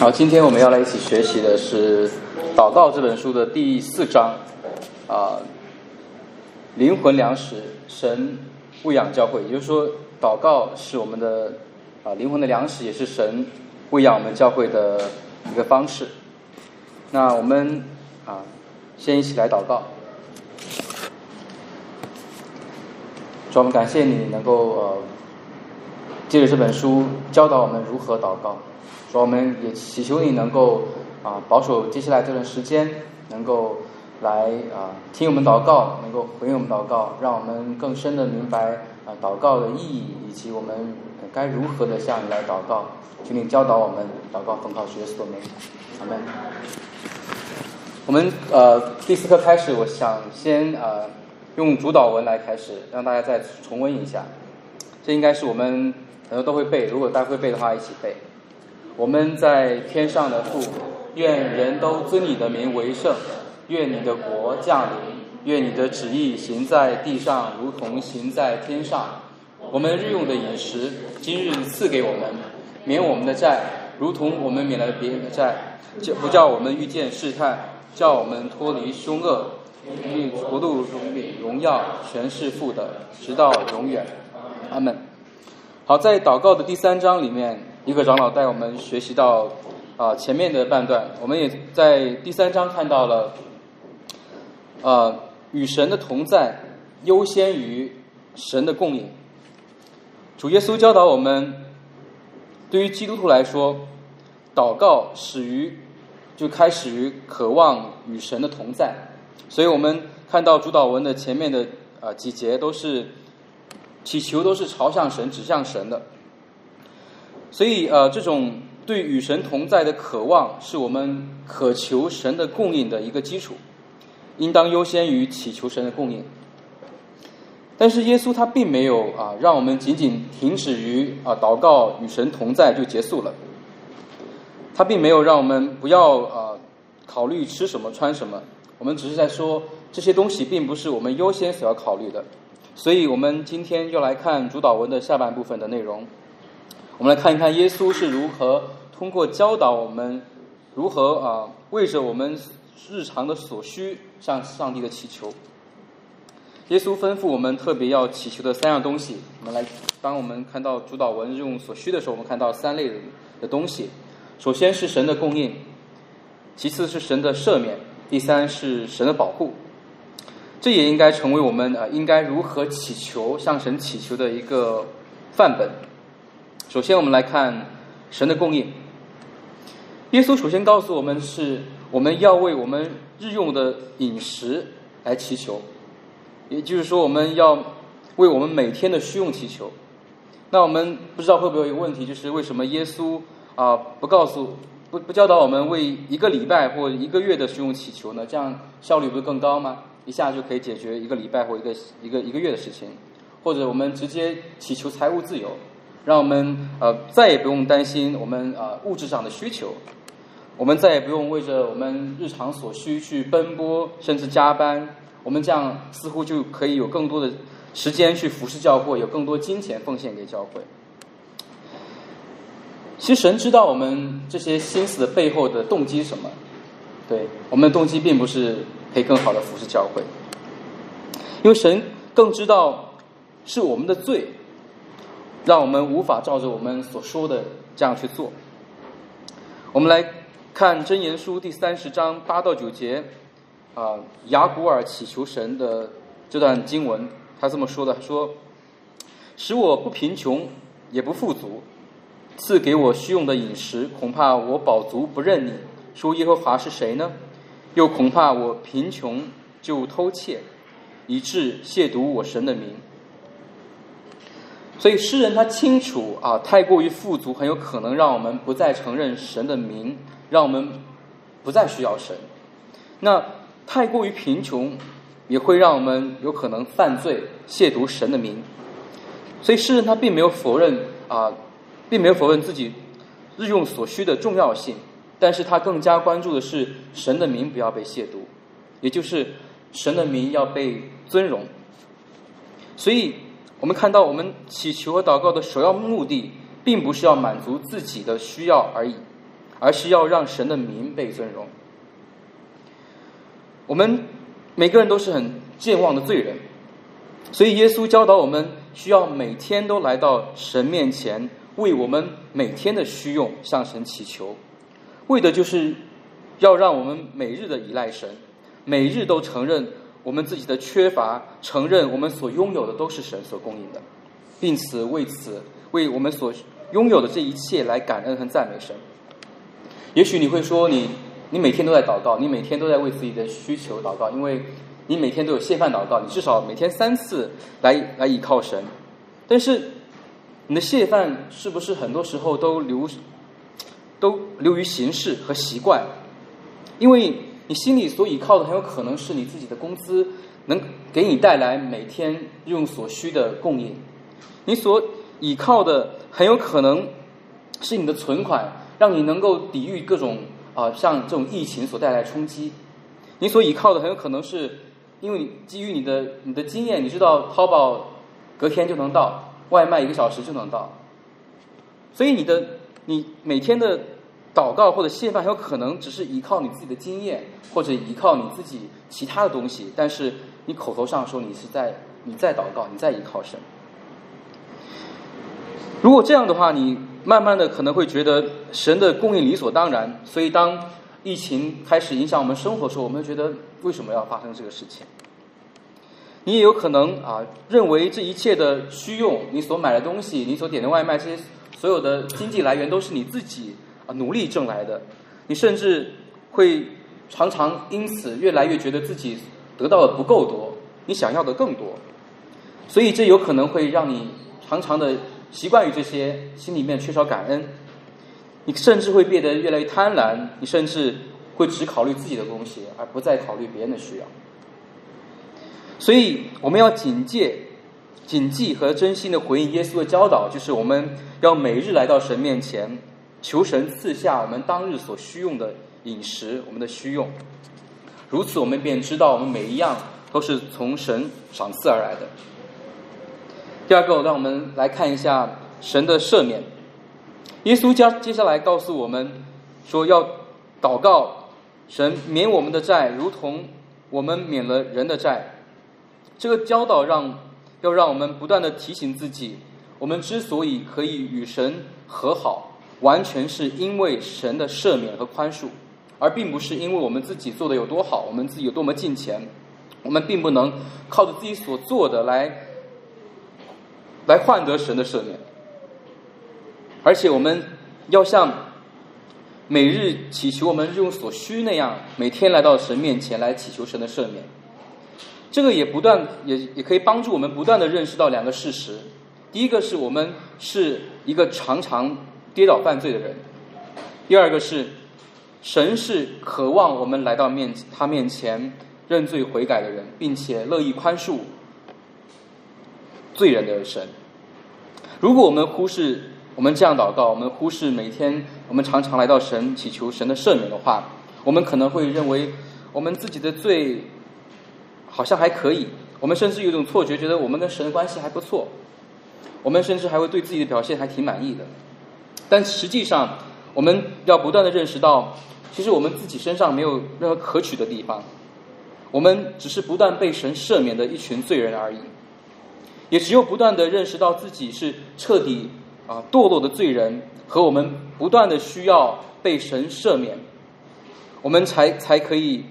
好，今天我们要来一起学习的是《祷告》这本书的第四章，啊，灵魂粮食，神喂养教会，也就是说，祷告是我们的啊灵魂的粮食，也是神喂养我们教会的一个方式。那我们啊，先一起来祷告。主，我们感谢你能够呃，借着这本书教导我们如何祷告。说我们也祈求你能够啊保守接下来这段时间，能够来啊听我们祷告，能够回应我们祷告，让我们更深的明白啊祷告的意义，以及我们该如何的向你来祷告。请你教导我们祷告奉靠主耶稣的名，阿门。我们呃第四课开始，我想先啊用主导文来开始，让大家再重温一下。这应该是我们很多都会背，如果大家会背的话，一起背。我们在天上的父，愿人都尊你的名为圣，愿你的国降临，愿你的旨意行在地上，如同行在天上。我们日用的饮食，今日赐给我们，免我们的债，如同我们免了别人的债，叫不叫我们遇见试探，叫我们脱离凶恶。因国度荣荣耀全是父的，直到永远。阿门。好，在祷告的第三章里面。一个长老带我们学习到啊前面的半段，我们也在第三章看到了，啊与神的同在优先于神的供应。主耶稣教导我们，对于基督徒来说，祷告始于就开始于渴望与神的同在，所以我们看到主导文的前面的啊几节都是祈求都是朝向神指向神的。所以，呃，这种对与神同在的渴望，是我们渴求神的供应的一个基础，应当优先于祈求神的供应。但是，耶稣他并没有啊，让我们仅仅停止于啊祷告与神同在就结束了。他并没有让我们不要啊考虑吃什么穿什么，我们只是在说这些东西并不是我们优先所要考虑的。所以我们今天就来看主导文的下半部分的内容。我们来看一看耶稣是如何通过教导我们如何啊为着我们日常的所需向上帝的祈求。耶稣吩咐我们特别要祈求的三样东西。我们来，当我们看到主导文用所需的时候，我们看到三类的东西。首先是神的供应，其次是神的赦免，第三是神的保护。这也应该成为我们啊应该如何祈求向神祈求的一个范本。首先，我们来看神的供应。耶稣首先告诉我们，是我们要为我们日用的饮食来祈求，也就是说，我们要为我们每天的需用祈求。那我们不知道会不会有一个问题，就是为什么耶稣啊不告诉、不不教导我们为一个礼拜或一个月的需用祈求呢？这样效率不是更高吗？一下就可以解决一个礼拜或一个一个一个月的事情，或者我们直接祈求财务自由。让我们呃再也不用担心我们呃物质上的需求，我们再也不用为着我们日常所需去奔波，甚至加班。我们这样似乎就可以有更多的时间去服侍教会，有更多金钱奉献给教会。其实神知道我们这些心思的背后的动机是什么，对我们的动机并不是可以更好的服侍教会，因为神更知道是我们的罪。让我们无法照着我们所说的这样去做。我们来看真言书第三十章八到九节，啊，雅古尔祈求神的这段经文，他这么说的：说，使我不贫穷，也不富足，赐给我虚用的饮食，恐怕我饱足不认你。说耶和华是谁呢？又恐怕我贫穷就偷窃，以致亵渎我神的名。所以诗人他清楚啊，太过于富足很有可能让我们不再承认神的名，让我们不再需要神。那太过于贫穷也会让我们有可能犯罪，亵渎神的名。所以诗人他并没有否认啊，并没有否认自己日用所需的重要性，但是他更加关注的是神的名不要被亵渎，也就是神的名要被尊荣。所以。我们看到，我们祈求和祷告的首要目的，并不是要满足自己的需要而已，而是要让神的名被尊荣。我们每个人都是很健忘的罪人，所以耶稣教导我们需要每天都来到神面前，为我们每天的需用向神祈求，为的就是要让我们每日的依赖神，每日都承认我们自己的缺乏，承认我们所拥有的都是神所供应的，并此为此为我们所拥有的这一切来感恩和赞美神。也许你会说，你你每天都在祷告，你每天都在为自己的需求祷告，因为你每天都有谢饭祷告，你至少每天三次来来依靠神。但是你的谢饭是不是很多时候都流都流于形式和习惯？因为你心里所依靠的很有可能是你自己的工资能给你带来每天用所需的供应，你所依靠的很有可能是你的存款。让你能够抵御各种啊，像这种疫情所带来冲击。你所依靠的很有可能是，因为基于你的你的经验，你知道淘宝隔天就能到，外卖一个小时就能到。所以你的你每天的祷告或者谢饭，有可能只是依靠你自己的经验，或者依靠你自己其他的东西。但是你口头上说你是在你在祷告，你在依靠神。如果这样的话，你。慢慢的可能会觉得神的供应理所当然，所以当疫情开始影响我们生活的时候，我们觉得为什么要发生这个事情？你也有可能啊，认为这一切的需用，你所买的东西，你所点的外卖，这些所有的经济来源都是你自己努力挣来的。你甚至会常常因此越来越觉得自己得到的不够多，你想要的更多，所以这有可能会让你常常的。习惯于这些，心里面缺少感恩，你甚至会变得越来越贪婪，你甚至会只考虑自己的东西，而不再考虑别人的需要。所以，我们要警戒、谨记和真心的回应耶稣的教导，就是我们要每日来到神面前，求神赐下我们当日所需用的饮食，我们的需用。如此，我们便知道我们每一样都是从神赏赐而来的。第二个，让我们来看一下神的赦免。耶稣接接下来告诉我们说，要祷告神免我们的债，如同我们免了人的债。这个教导让要让我们不断的提醒自己，我们之所以可以与神和好，完全是因为神的赦免和宽恕，而并不是因为我们自己做的有多好，我们自己有多么尽前。我们并不能靠着自己所做的来。来换得神的赦免，而且我们要像每日祈求我们日用所需那样，每天来到神面前来祈求神的赦免。这个也不断也也可以帮助我们不断的认识到两个事实：第一个是我们是一个常常跌倒犯罪的人；第二个是神是渴望我们来到面他面前认罪悔改的人，并且乐意宽恕。罪人的神，如果我们忽视我们这样祷告，我们忽视每天我们常常来到神祈求神的赦免的话，我们可能会认为我们自己的罪好像还可以，我们甚至有一种错觉，觉得我们跟神的关系还不错，我们甚至还会对自己的表现还挺满意的。但实际上，我们要不断的认识到，其实我们自己身上没有任何可取的地方，我们只是不断被神赦免的一群罪人而已。也只有不断的认识到自己是彻底啊堕落的罪人，和我们不断的需要被神赦免，我们才才可以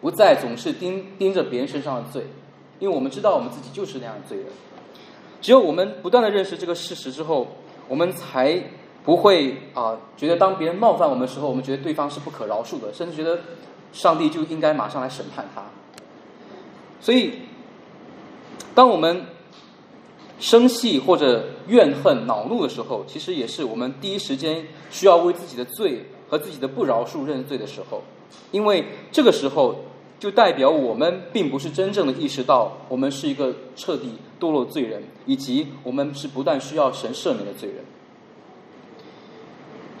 不再总是盯盯着别人身上的罪，因为我们知道我们自己就是那样的罪人。只有我们不断的认识这个事实之后，我们才不会啊觉得当别人冒犯我们的时候，我们觉得对方是不可饶恕的，甚至觉得上帝就应该马上来审判他。所以，当我们生气或者怨恨、恼怒的时候，其实也是我们第一时间需要为自己的罪和自己的不饶恕认罪的时候，因为这个时候就代表我们并不是真正的意识到我们是一个彻底堕落罪人，以及我们是不断需要神赦免的罪人。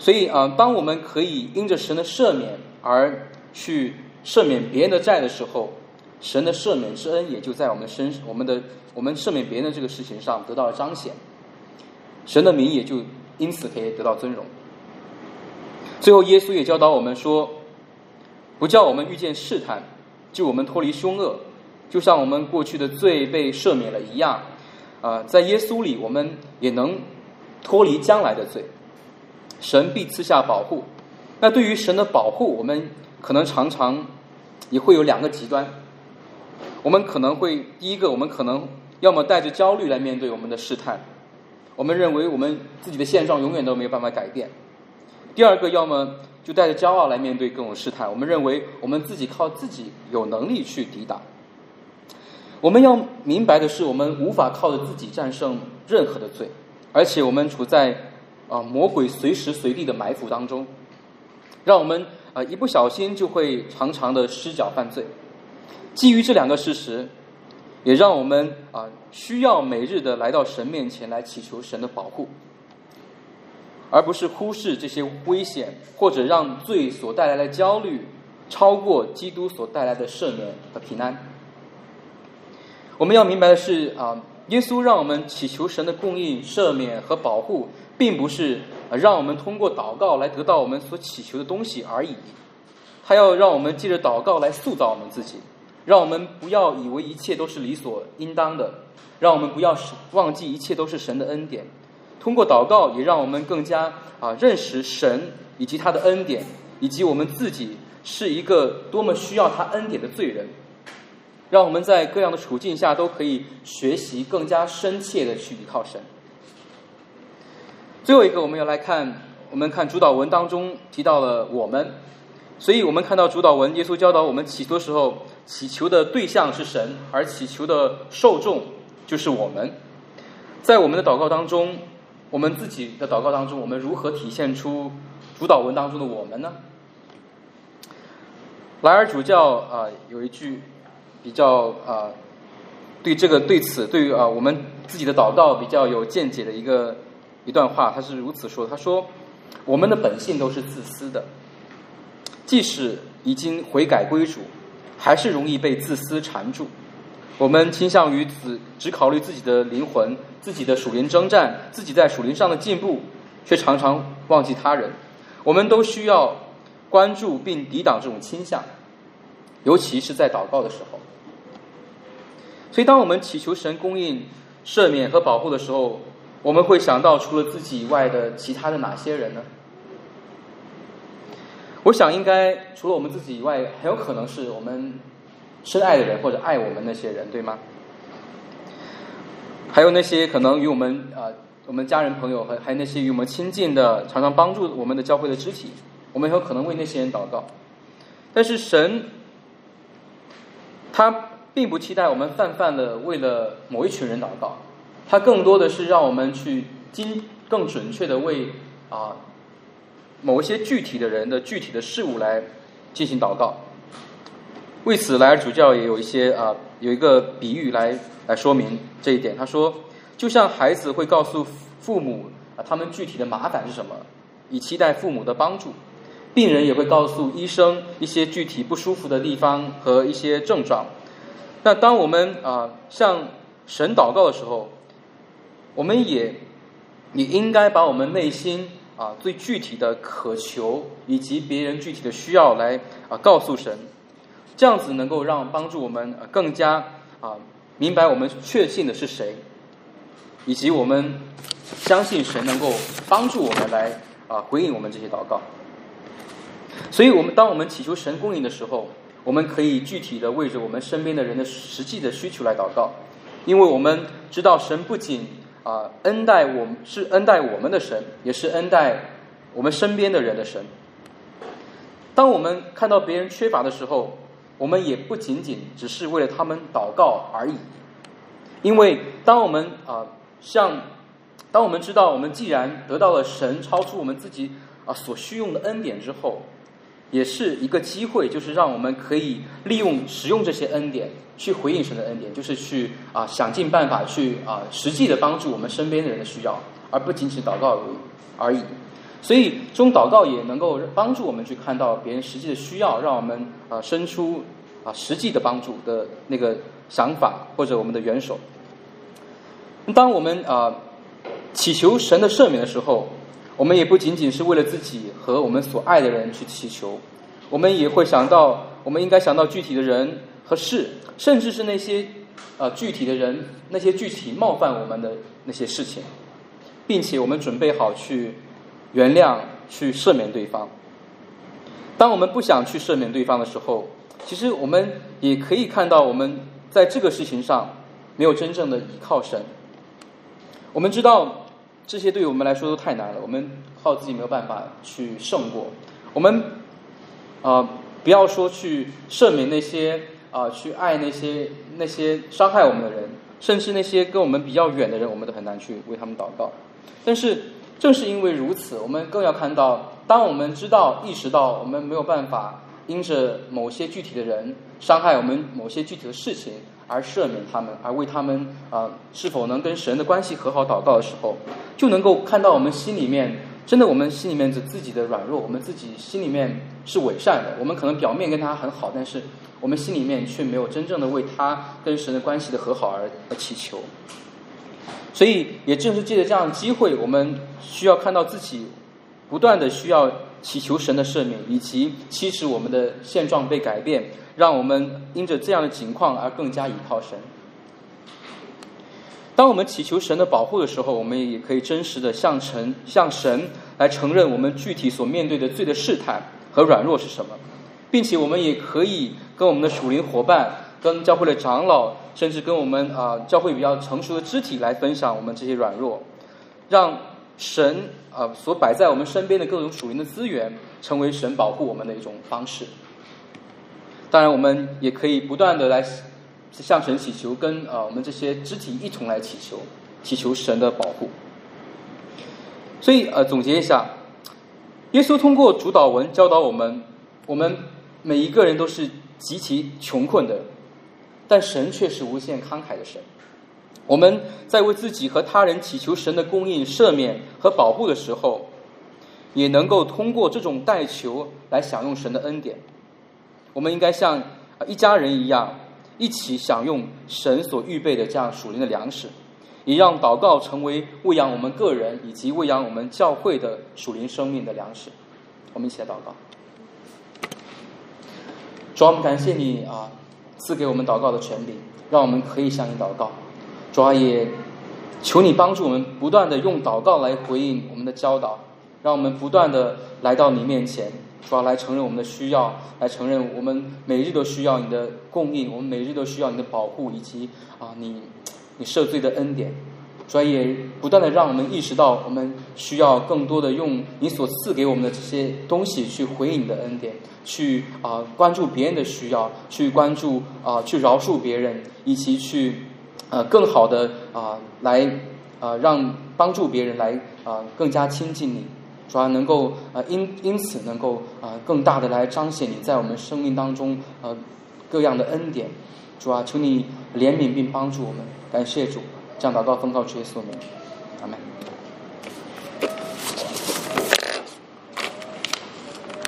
所以啊，当我们可以因着神的赦免而去赦免别人的债的时候，神的赦免之恩也就在我们身我们的。我们赦免别人的这个事情上得到了彰显，神的名也就因此可以得到尊荣。最后，耶稣也教导我们说，不叫我们遇见试探，就我们脱离凶恶，就像我们过去的罪被赦免了一样。啊，在耶稣里，我们也能脱离将来的罪。神必赐下保护。那对于神的保护，我们可能常常也会有两个极端。我们可能会第一个，我们可能要么带着焦虑来面对我们的试探，我们认为我们自己的现状永远都没有办法改变；第二个，要么就带着骄傲来面对各种试探，我们认为我们自己靠自己有能力去抵挡。我们要明白的是，我们无法靠着自己战胜任何的罪，而且我们处在啊魔鬼随时随地的埋伏当中，让我们啊一不小心就会常常的失脚犯罪。基于这两个事实，也让我们啊需要每日的来到神面前来祈求神的保护，而不是忽视这些危险，或者让罪所带来的焦虑超过基督所带来的赦免和平安。我们要明白的是啊，耶稣让我们祈求神的供应、赦免和保护，并不是让我们通过祷告来得到我们所祈求的东西而已。他要让我们借着祷告来塑造我们自己，让我们不要以为一切都是理所应当的，让我们不要忘记一切都是神的恩典。通过祷告，也让我们更加啊认识神以及他的恩典，以及我们自己是一个多么需要他恩典的罪人。让我们在各样的处境下都可以学习更加深切的去依靠神。最后一个，我们要来看，我们看主导文当中提到了我们，所以我们看到主导文，耶稣教导我们祈求的时候，祈求的对象是神，而祈求的受众就是我们。在我们的祷告当中，我们自己的祷告当中，我们如何体现出主导文当中的我们呢？莱尔主教啊，有一句。比较啊，对这个对此对于啊我们自己的祷告比较有见解的一个一段话，他是如此说：他说，我们的本性都是自私的，即使已经悔改归主，还是容易被自私缠住。我们倾向于只只考虑自己的灵魂、自己的属灵征战、自己在属灵上的进步，却常常忘记他人。我们都需要关注并抵挡这种倾向，尤其是在祷告的时候。所以，当我们祈求神供应、赦免和保护的时候，我们会想到除了自己以外的其他的哪些人呢？我想，应该除了我们自己以外，很有可能是我们深爱的人或者爱我们那些人，对吗？还有那些可能与我们啊，我们家人朋友，还还有那些与我们亲近的、常常帮助我们的教会的肢体，我们有可能为那些人祷告。但是神，他。并不期待我们泛泛的为了某一群人祷告，他更多的是让我们去精更准确的为啊某一些具体的人的具体的事物来进行祷告。为此，莱尔主教也有一些啊有一个比喻来来说明这一点。他说，就像孩子会告诉父母啊他们具体的麻烦是什么，以期待父母的帮助；病人也会告诉医生一些具体不舒服的地方和一些症状。那当我们啊向神祷告的时候，我们也也应该把我们内心啊最具体的渴求以及别人具体的需要来啊告诉神，这样子能够让帮助我们更加啊明白我们确信的是谁，以及我们相信神能够帮助我们来啊回应我们这些祷告。所以，我们当我们祈求神供应的时候。我们可以具体的为着我们身边的人的实际的需求来祷告，因为我们知道神不仅啊恩待我们是恩待我们的神，也是恩待我们身边的人的神。当我们看到别人缺乏的时候，我们也不仅仅只是为了他们祷告而已，因为当我们啊像当我们知道我们既然得到了神超出我们自己啊所需用的恩典之后。也是一个机会，就是让我们可以利用使用这些恩典去回应神的恩典，就是去啊想尽办法去啊实际的帮助我们身边的人的需要，而不仅仅祷告而已。所以，这种祷告也能够帮助我们去看到别人实际的需要，让我们啊伸出啊实际的帮助的那个想法或者我们的援手。当我们啊祈求神的赦免的时候，我们也不仅仅是为了自己和我们所爱的人去祈求，我们也会想到，我们应该想到具体的人和事，甚至是那些呃具体的人，那些具体冒犯我们的那些事情，并且我们准备好去原谅、去赦免对方。当我们不想去赦免对方的时候，其实我们也可以看到，我们在这个事情上没有真正的依靠神。我们知道这些对于我们来说都太难了，我们靠自己没有办法去胜过。我们啊，不要说去赦免那些啊，去爱那些那些伤害我们的人，甚至那些跟我们比较远的人，我们都很难去为他们祷告。但是正是因为如此，我们更要看到，当我们知道、意识到我们没有办法因着某些具体的人伤害我们某些具体的事情。而赦免他们，而为他们啊是否能跟神的关系和好祷告的时候，就能够看到我们心里面真的我们心里面的自己的软弱，我们自己心里面是伪善的。我们可能表面跟他很好，但是我们心里面却没有真正的为他跟神的关系的和好而而祈求。所以，也正是借着这样的机会，我们需要看到自己不断的需要祈求神的赦免，以及期使我们的现状被改变。让我们因着这样的情况而更加依靠神。当我们祈求神的保护的时候，我们也可以真实的向神、向神来承认我们具体所面对的罪的试探和软弱是什么，并且我们也可以跟我们的属灵伙伴、跟教会的长老，甚至跟我们啊教会比较成熟的肢体来分享我们这些软弱，让神啊所摆在我们身边的各种属灵的资源，成为神保护我们的一种方式。当然，我们也可以不断的来向神祈求，跟呃我们这些肢体一同来祈求，祈求神的保护。所以呃，总结一下，耶稣通过主导文教导我们，我们每一个人都是极其穷困的，但神却是无限慷慨的神。我们在为自己和他人祈求神的供应、赦免和保护的时候，也能够通过这种代求来享用神的恩典。我们应该像一家人一样，一起享用神所预备的这样属灵的粮食，也让祷告成为喂养我们个人以及喂养我们教会的属灵生命的粮食。我们一起来祷告。主，我们感谢你啊，赐给我们祷告的权柄，让我们可以向你祷告。主也求你帮助我们，不断的用祷告来回应我们的教导，让我们不断的来到你面前。主要来承认我们的需要，来承认我们每日都需要你的供应，我们每日都需要你的保护，以及啊，你你赦罪的恩典。主要也不断的让我们意识到，我们需要更多的用你所赐给我们的这些东西去回应你的恩典，去啊关注别人的需要，去关注啊去饶恕别人，以及去呃更好的啊来啊让帮助别人来啊更加亲近你。主要能够啊因因此能够啊更大的来彰显你在我们生命当中呃各样的恩典，主啊，求你怜悯并帮助我们，感谢主，这样祷告奉告主耶稣名，阿门。